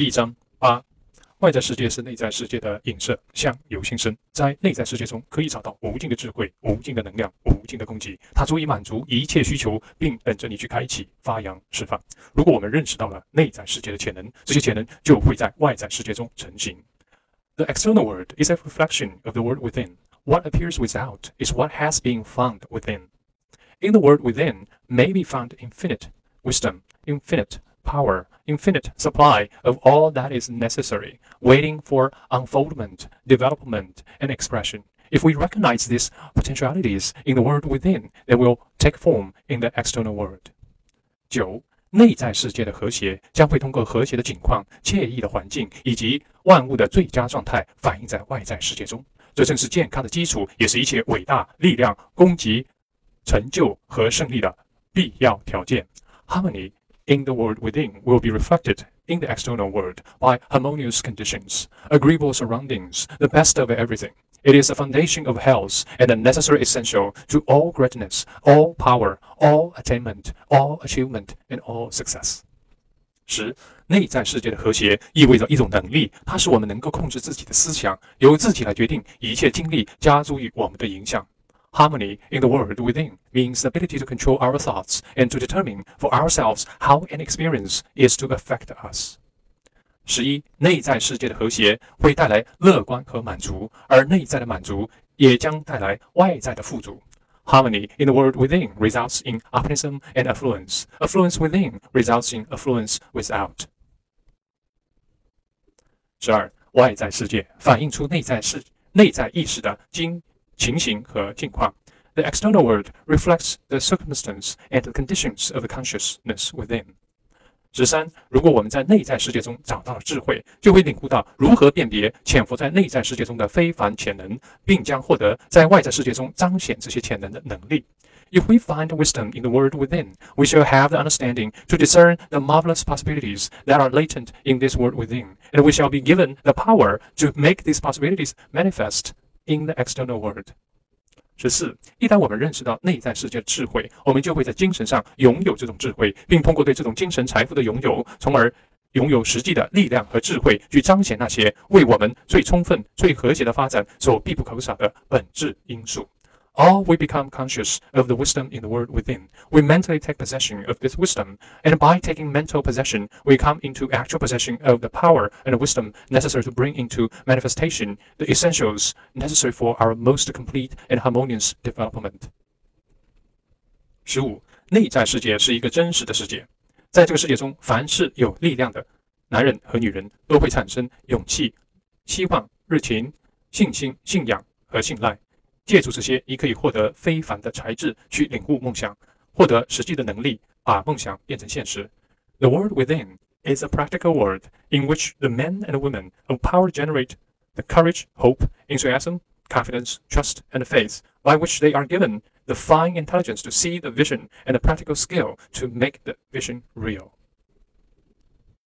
第一章八，外在世界是内在世界的映射，相由心生。在内在世界中，可以找到无尽的智慧、无尽的能量、无尽的供给，它足以满足一切需求，并等着你去开启、发扬、释放。如果我们认识到了内在世界的潜能，这些潜能就会在外在世界中成型。The external world is a reflection of the world within. What appears without is what has been found within. In the world within may be found infinite wisdom, infinite power, infinite supply of all that is necessary, waiting for unfoldment, development, and expression. If we recognize these potentialities in the world within, they will take form in the external world. 九，内在世界的和谐将会通过和谐的景况、惬意的环境以及万物的最佳状态反映在外在世界中。这正是健康的基础，也是一切伟大力量、攻击成就和胜利的必要条件. Harmony in the world within will be reflected in the external world by harmonious conditions, agreeable surroundings, the best of everything. It is the foundation of health and a necessary essential to all greatness, all power, all attainment, all achievement, and all success. 十，内在世界的和谐意味着一种能力，它使我们能够控制自己的思想，由自己来决定一切经历加诸于我们的影响。 Harmony in the world within means the ability to control our thoughts and to determine for ourselves how an experience is to affect us. 十一，内在世界的和谐会带来乐观和满足，而内在的满足也将带来外在的富足。Harmony in the world within results in optimism and affluence. Affluence within results in affluence without. 十二，外在世界反映出内在世内在意识的经 情形和境况。The external world reflects the circumstance and the conditions of the consciousness within. 十三，如果我们在内在世界中找到了智慧，就会领悟到如何辨别潜伏在内在世界中的非凡潜能，并将获得在外在世界中彰显这些潜能的能力。If we find wisdom in the world within, we shall have the understanding to discern the marvelous possibilities that are latent in this world within, and we shall be given the power to make these possibilities manifest in the external world. 十四，一旦我们认识到内在世界的智慧，我们就会在精神上拥有这种智慧，并通过对这种精神财富的拥有，从而拥有实际的力量和智慧，去彰显那些为我们最充分、最和谐的发展所必不可少的本质因素。all we become conscious of the wisdom in the world within. We mentally take possession of this wisdom, and by taking mental possession, we come into actual possession of the power and the wisdom necessary to bring into manifestation the essentials necessary for our most complete and harmonious development. 十五，内在世界是一个真实的世界，在这个世界中，凡是有力量的男人和女人都会产生勇气、希望、热情、信心、信仰和信赖。 借助这些，你可以获得非凡的才智去领悟梦想，获得实际的能力，把梦想变成现实。The world within is a practical world in which the men and women of power generate the courage, hope, enthusiasm, confidence, trust, and faith by which they are given the fine intelligence to see the vision and the practical skill to make the vision real.